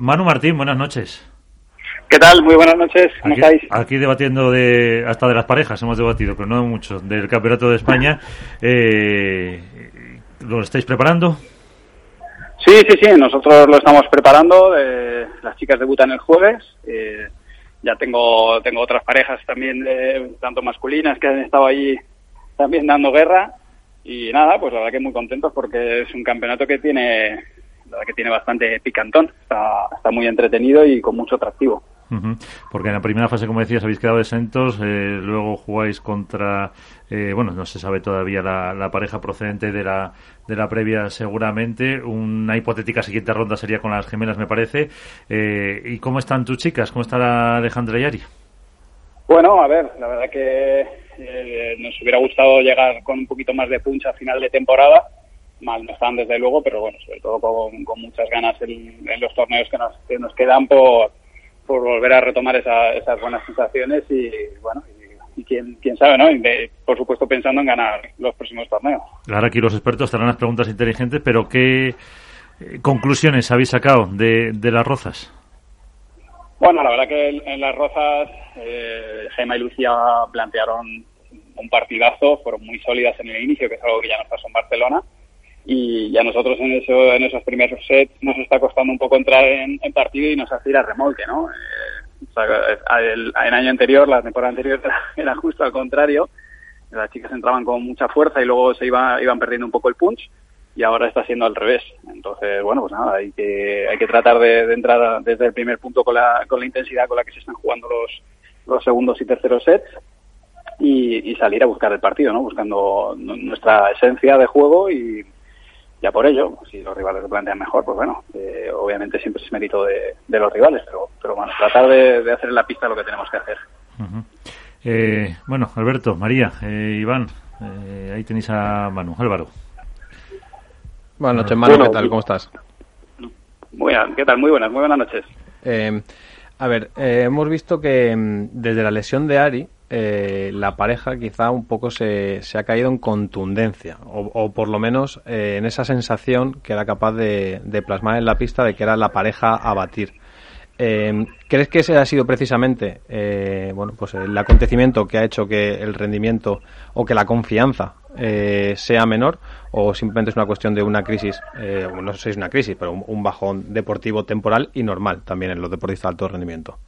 Manu Martín, buenas noches. ¿Qué tal? Muy buenas noches. ¿Cómo aquí, estáis? Aquí debatiendo de hasta de las parejas hemos debatido, pero no mucho, del Campeonato de España. Eh, ¿Lo estáis preparando? Sí, sí, sí, nosotros lo estamos preparando. Eh, las chicas debutan el jueves. Eh, ya tengo tengo otras parejas también, tanto masculinas, que han estado ahí también dando guerra. Y nada, pues la verdad que muy contentos porque es un campeonato que tiene que tiene bastante picantón. Está, está muy entretenido y con mucho atractivo. Porque en la primera fase, como decías, habéis quedado exentos, eh, luego jugáis contra, eh, bueno, no se sabe todavía la, pareja procedente de la, de la previa seguramente. Una hipotética siguiente ronda sería con las gemelas, me parece. Eh, ¿Y cómo están tus chicas? ¿Cómo está Alejandra y Ari? Bueno, a ver, la verdad que nos hubiera gustado llegar con un poquito más de punch a final de temporada mal no están desde luego, pero bueno, sobre todo con, muchas ganas en, los torneos que nos, que nos quedan por, por volver a retomar esas buenas sensaciones y bueno, y, quién, quién sabe, ¿no? por supuesto pensando en ganar los próximos torneos. Ahora aquí los expertos te las preguntas inteligentes, pero ¿qué eh, conclusiones habéis sacado de, de las rozas? Bueno, la verdad que en, las rozas eh, Gema y Lucía plantearon un partidazo, fueron muy sólidas en el inicio, que es algo que ya nos pasó en Barcelona y a nosotros en, eso, en esos primeros sets nos está costando un poco entrar en, partido y nos hace ir a remolque, ¿no? Eh, o sea, el, el, año anterior, la temporada anterior era, justo al contrario, las chicas entraban con mucha fuerza y luego se iba, iban perdiendo un poco el punch y ahora está siendo al revés. Entonces, bueno, pues nada, hay que, hay que tratar de, entrar desde el primer punto con la, con la intensidad con la que se están jugando los, los segundos y terceros sets y, y salir a buscar el partido, ¿no? Buscando nuestra esencia de juego y, ya por ello, si los rivales lo plantean mejor, pues bueno, eh, obviamente siempre es mérito de, los rivales, pero, pero bueno, tratar de, hacer en la pista lo que tenemos que hacer. Eh, bueno, Alberto, María, eh, Iván, ahí tenéis a Manu, Álvaro. Buenas noches, Manu, ¿qué tal? ¿Cómo estás? Muy bien, ¿qué tal? Muy buenas, muy buenas noches. a ver, hemos visto que mm, desde la lesión de Ari, eh, la pareja quizá un poco se, se ha caído en contundencia, o, por lo menos eh, en esa sensación que era capaz de, plasmar en la pista de que era la pareja a batir. Eh, ¿Crees que ese ha sido precisamente bueno, pues el acontecimiento que ha hecho que el rendimiento o que la confianza sea menor o simplemente es una cuestión de una crisis, no sé si es una crisis, pero un, un, bajón deportivo temporal y normal también en los deportistas de alto rendimiento?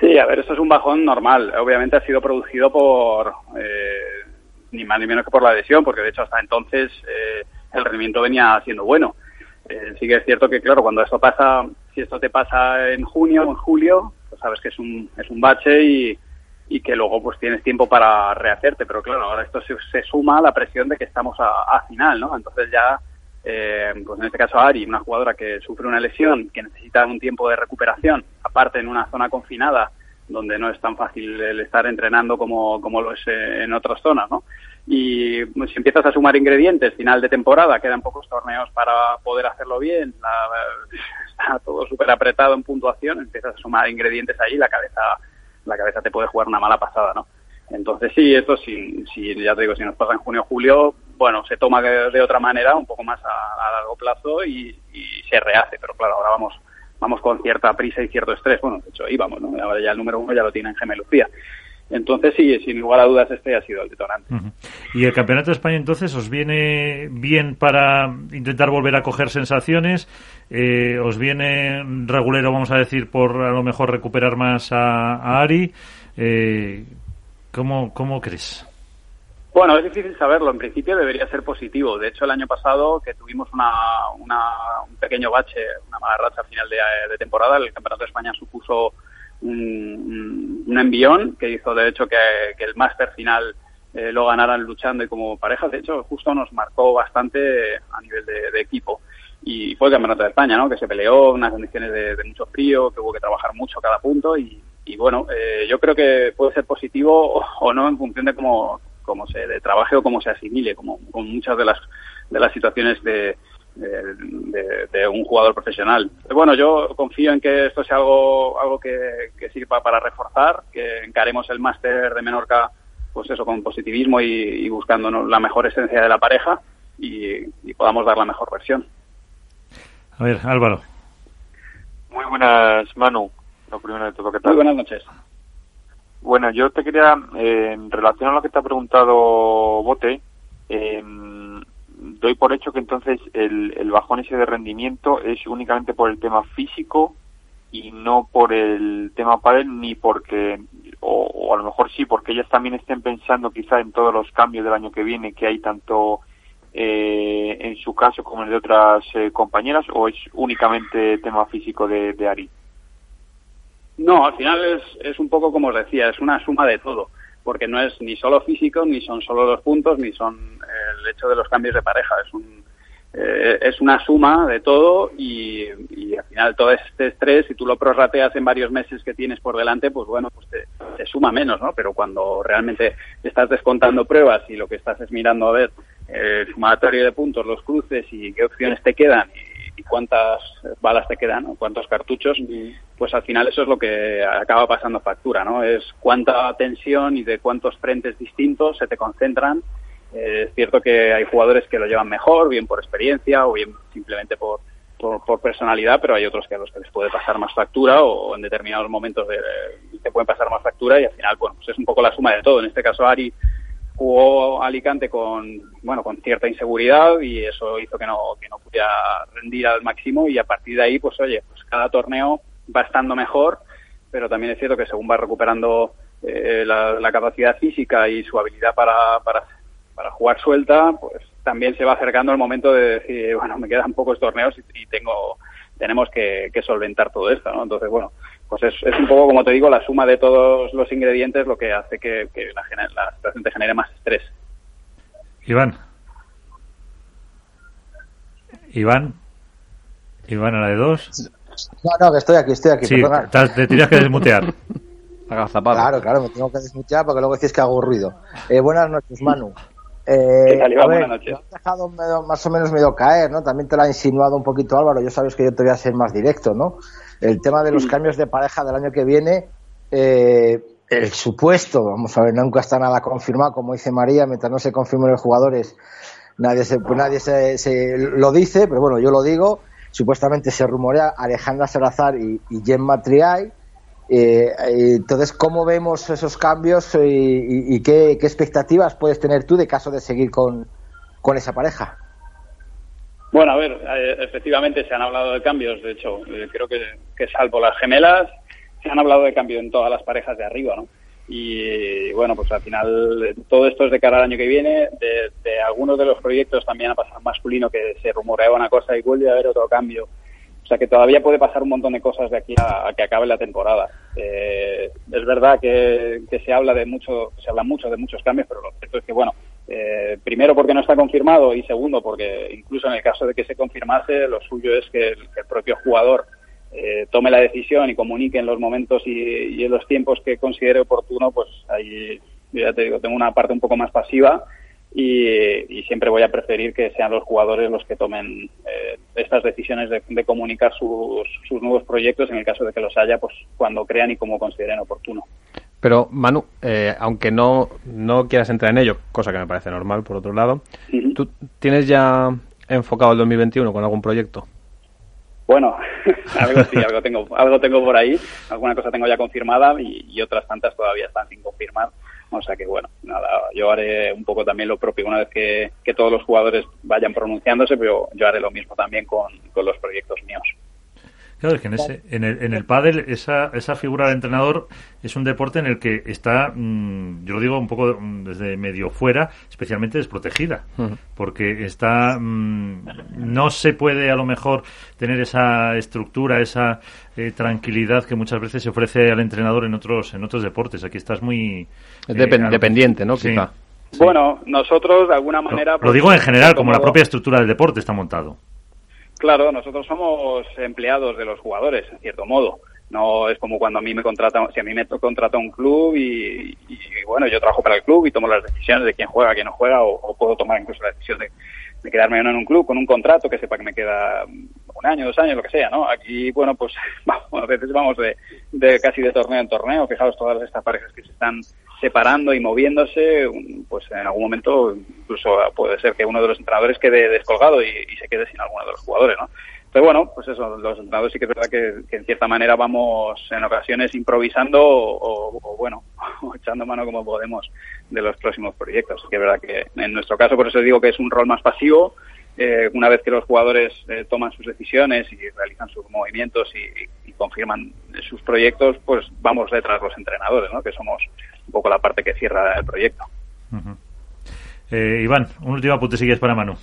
Sí, a ver, esto es un bajón normal. Obviamente ha sido producido por, eh, ni más ni menos que por la lesión, porque de hecho hasta entonces eh, el rendimiento venía siendo bueno. Eh, sí que es cierto que, claro, cuando esto pasa, si esto te pasa en junio o en julio, pues sabes que es un, es un bache y, y que luego pues tienes tiempo para rehacerte. Pero claro, ahora esto se, suma a la presión de que estamos a, a final, ¿no? Entonces ya eh, pues en este caso Ari, una jugadora que sufre una lesión, que necesita un tiempo de recuperación, aparte en una zona confinada, donde no es tan fácil el estar entrenando como, como lo es eh, en otras zonas, ¿no? Y pues, si empiezas a sumar ingredientes, final de temporada, quedan pocos torneos para poder hacerlo bien, está todo súper apretado en puntuación, empiezas a sumar ingredientes ahí, la cabeza, la cabeza te puede jugar una mala pasada, ¿no? Entonces sí, esto sí, si ya te digo, si nos pasa en junio o julio, bueno, se toma de, otra manera, un poco más a, largo plazo y, se rehace, pero claro, ahora vamos vamos con cierta prisa y cierto estrés. Bueno, de hecho íbamos, ¿no? Ahora ya el número uno ya lo tiene en Gemelucía. Entonces sí, sin lugar a dudas este ha sido el detonante. ¿Y el Campeonato de España entonces os viene bien para intentar volver a coger sensaciones? Eh, ¿Os viene regulero, vamos a decir, por a lo mejor recuperar más a, Ari? Eh, ¿cómo, ¿Cómo crees? Bueno, es difícil saberlo. En principio debería ser positivo. De hecho, el año pasado que tuvimos una, un pequeño bache, una mala racha al final de, temporada, el Campeonato de España supuso un, envión que hizo, de hecho, que, el máster final eh, lo ganaran luchando y como pareja. De hecho, justo nos marcó bastante a nivel de, equipo. Y fue el Campeonato de España, ¿no? Que se peleó unas condiciones de, mucho frío, que hubo que trabajar mucho cada punto y, bueno, eh, yo creo que puede ser positivo o no en función de cómo, cómo se de trabaje o cómo se asimile, como con muchas de las de las situaciones de, de, un jugador profesional. bueno, yo confío en que esto sea algo algo que, sirva para reforzar, que encaremos el máster de Menorca, pues eso con positivismo y, buscando la mejor esencia de la pareja y, podamos dar la mejor versión. A ver, Álvaro. buenas, Manu. Lo primero de todo, ¿qué tal? Muy buenas noches. Bueno, yo te quería, eh, en relación a lo que te ha preguntado Bote, eh, doy por hecho que entonces el, bajón ese de rendimiento es únicamente por el tema físico y no por el tema pádel ni porque o, a lo mejor sí porque ellas también estén pensando quizá en todos los cambios del año que viene que hay tanto eh, en su caso como en el de otras eh, compañeras o es únicamente tema físico de Ari no al final es, es un poco como os decía es una suma de todo porque no es ni solo físico ni son solo los puntos ni son el hecho de los cambios de pareja es un eh, es una suma de todo y, y, al final todo este estrés, si tú lo prorrateas en varios meses que tienes por delante, pues bueno, pues te, suma menos, ¿no? Pero cuando realmente estás descontando pruebas y lo que estás es mirando a ver eh, el sumatorio de puntos, los cruces y qué opciones te quedan y, y cuántas balas te quedan, ¿no? cuántos cartuchos, pues al final eso es lo que acaba pasando factura, ¿no? Es cuánta tensión y de cuántos frentes distintos se te concentran eh, es cierto que hay jugadores que lo llevan mejor, bien por experiencia o bien simplemente por, por, personalidad, pero hay otros que a los que les puede pasar más factura o en determinados momentos de, de, te pueden pasar más factura y al final, bueno, pues es un poco la suma de todo. En este caso, Ari jugó Alicante con, bueno, con cierta inseguridad y eso hizo que no, que no pudiera rendir al máximo y a partir de ahí, pues oye, pues cada torneo va estando mejor, pero también es cierto que según va recuperando eh, la, la, capacidad física y su habilidad para, para para jugar suelta, pues también se va acercando el momento de decir, bueno, me quedan pocos torneos y, tengo tenemos que, que, solventar todo esto, ¿no? Entonces, bueno, pues es, es, un poco, como te digo, la suma de todos los ingredientes lo que hace que, que la, la situación te genere más estrés. Iván. Iván. Iván a la de dos. No, no, que estoy aquí, estoy aquí. Sí, te tienes que desmutear. Claro, claro, me tengo que desmutear porque luego decís que hago ruido. Eh, buenas noches, Manu. Eh, tal, a ver, buenas noches. has dejado medio, más o menos medio caer, ¿no? También te lo ha insinuado un poquito Álvaro. Yo sabes que yo te voy a ser más directo, ¿no? El tema de los sí. cambios de pareja del año que viene, eh, el supuesto, vamos a ver, nunca está nada confirmado, como dice María, mientras no se confirmen los jugadores, nadie se, pues nadie se, se, lo dice, pero bueno, yo lo digo. Supuestamente se rumorea Alejandra Salazar y, y Gemma Triay. Eh, entonces, ¿cómo vemos esos cambios y, qué, expectativas puedes tener tú de caso de seguir con, con esa pareja? Bueno, a ver, eh, efectivamente se han hablado de cambios, de hecho, eh, creo que, que, salvo las gemelas, se han hablado de cambio en todas las parejas de arriba, ¿no? Y bueno, pues al final todo esto es de cara al año que viene. De, algunos de los proyectos también ha pasado masculino que se rumoreaba una cosa y vuelve a haber otro cambio. O sea que todavía puede pasar un montón de cosas de aquí a, que acabe la temporada. Eh, es verdad que, que, se habla de mucho, se habla mucho de muchos cambios, pero lo cierto es que bueno, eh, primero porque no está confirmado y segundo porque incluso en el caso de que se confirmase, lo suyo es que el propio jugador eh, tome la decisión y comunique en los momentos y, y, en los tiempos que considere oportuno, pues ahí ya te digo, tengo una parte un poco más pasiva y, y, siempre voy a preferir que sean los jugadores los que tomen eh, estas decisiones de, de comunicar sus, sus, nuevos proyectos en el caso de que los haya, pues cuando crean y como consideren oportuno. Pero Manu, eh, aunque no, no quieras entrar en ello, cosa que me parece normal por otro lado, uh -huh. ¿tú tienes ya enfocado el 2021 con algún proyecto? Bueno, algo sí, algo tengo, algo tengo por ahí, alguna cosa tengo ya confirmada y, y otras tantas todavía están sin confirmar. O sea que bueno, nada, yo haré un poco también lo propio una vez que, que todos los jugadores vayan pronunciándose, pero yo haré lo mismo también con, con los proyectos míos. Claro, es que en, ese, en, el, en el pádel esa, esa figura de entrenador es un deporte en el que está, mmm, yo lo digo un poco desde medio fuera, especialmente desprotegida, uh -huh. porque está, mmm, no se puede a lo mejor tener esa estructura, esa eh, tranquilidad que muchas veces se ofrece al entrenador en otros en otros deportes. Aquí estás muy es eh, dependiente, ¿no? Sí. Quizá. Sí. Bueno, nosotros de alguna manera. Lo, pues, lo digo en general, como la propia estructura del deporte está montado. Claro, nosotros somos empleados de los jugadores, en cierto modo. No es como cuando a mí me contrata, si a mí me contrata un club y, y, bueno, yo trabajo para el club y tomo las decisiones de quién juega, quién no juega, o, o puedo tomar incluso la decisión de, de quedarme en un club con un contrato que sepa que me queda un año, dos años, lo que sea, ¿no? Aquí, bueno, pues vamos, a veces vamos de, de casi de torneo en torneo. Fijaos todas estas parejas que se están separando y moviéndose, pues en algún momento incluso puede ser que uno de los entrenadores quede descolgado y, y se quede sin alguno de los jugadores, ¿no? pero bueno, pues eso, los entrenadores sí que es verdad que, en cierta manera vamos en ocasiones improvisando o, bueno, echando mano como podemos de los próximos proyectos. que es verdad que en nuestro caso, por eso digo que es un rol más pasivo. Eh, una vez que los jugadores eh, toman sus decisiones y realizan sus movimientos y, confirman sus proyectos, pues vamos detrás los entrenadores, ¿no? que somos un poco la parte que cierra el proyecto. Eh, Iván, un último apunte si para Manu.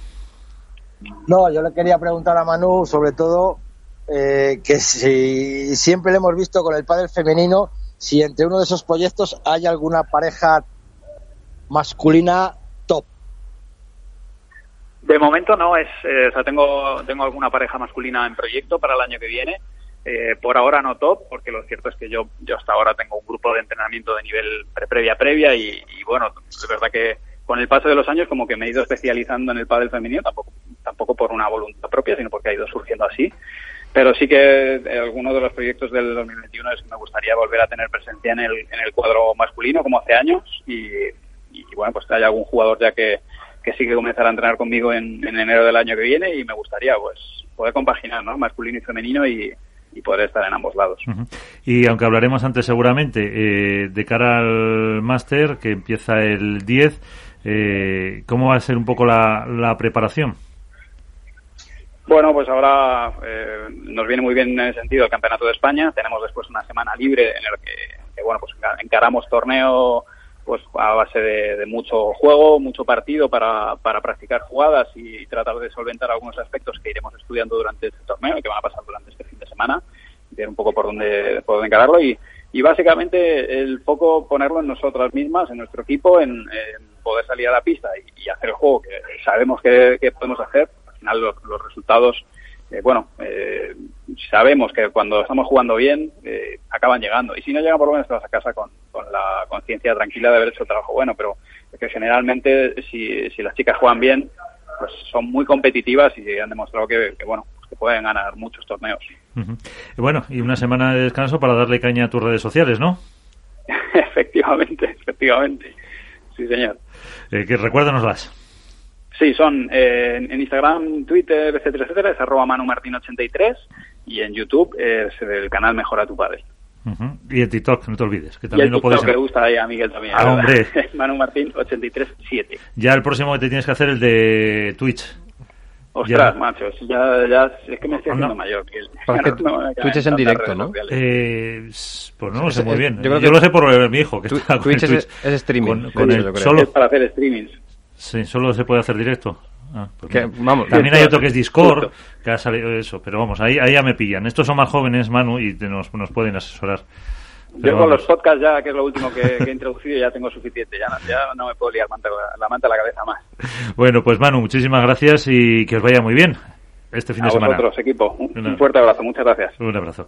No, yo le quería preguntar a Manu, sobre todo, eh, que si siempre le hemos visto con el padre femenino, si entre uno de esos proyectos hay alguna pareja masculina top. De momento no es, eh, o sea, tengo tengo alguna pareja masculina en proyecto para el año que viene. Eh, por ahora no top, porque lo cierto es que yo yo hasta ahora tengo un grupo de entrenamiento de nivel pre previa previa y, y bueno, es verdad que con el paso de los años como que me he ido especializando en el pádel femenino, tampoco, tampoco por una voluntad propia, sino porque ha ido surgiendo así. Pero sí que alguno de los proyectos del 2021 es que me gustaría volver a tener presencia en el, en el cuadro masculino como hace años y, bueno, pues haya algún jugador ya que, que sí que comenzará a entrenar conmigo en, enero del año que viene y me gustaría pues poder compaginar, ¿no? Masculino y femenino y, poder estar en ambos lados. Y aunque hablaremos antes seguramente eh, de cara al máster que empieza el 10, eh, ¿Cómo va a ser un poco la, preparación? Bueno, pues ahora eh, nos viene muy bien en ese sentido el Campeonato de España. Tenemos después una semana libre en el que, bueno, pues encaramos torneo pues a base de, mucho juego, mucho partido para, para practicar jugadas y tratar de solventar algunos aspectos que iremos estudiando durante este torneo y que van a pasar durante semana, ver un poco por dónde, por dónde encararlo y, y básicamente el foco ponerlo en nosotras mismas, en nuestro equipo, en poder salir a la pista y, hacer el juego que sabemos que, podemos hacer, al final los, resultados, eh, bueno, eh, sabemos que cuando estamos jugando bien, eh, acaban llegando. Y si no llegan, por lo menos te vas a casa con, la conciencia tranquila de haber hecho el trabajo bueno, pero es que generalmente si, si las chicas juegan bien, pues son muy competitivas y han demostrado que, bueno, pues que pueden ganar muchos torneos. Bueno, y una semana de descanso para darle caña a tus redes sociales, ¿no? efectivamente, efectivamente. Sí, señor. Eh, que recuérdanoslas. Sí, son eh, en Instagram, Twitter, etcétera, etcétera, es arroba manumartin83 y en YouTube es el canal Mejora tu Padre. Y en TikTok, no te olvides, que también y lo puedes... que gusta ahí a Miguel también. Ah, hombre. Manu Martín 837. Ya el próximo que te tienes que hacer el de Twitch. Ostras, machos, ya, ya, es que me estoy haciendo mayor. Que Twitch es en directo, ¿no? Eh, pues no lo sé muy bien. Yo, lo sé por mi hijo, que está con Twitch, Es, streaming. Con, el, solo, es para hacer streamings. Sí, solo se puede hacer directo. Ah, pues vamos, también hay otro que es Discord, que ha salido eso, pero vamos, ahí, ahí ya me pillan. Estos son más jóvenes, Manu, y nos, nos pueden asesorar. Yo con los podcasts ya, que es lo último que, he introducido, ya tengo suficiente. Ya no, ya no me puedo liar la manta a la cabeza más. Bueno, pues Manu, muchísimas gracias y que os vaya muy bien este fin de semana. A vosotros, equipo. Un, fuerte abrazo. Muchas gracias. Un abrazo.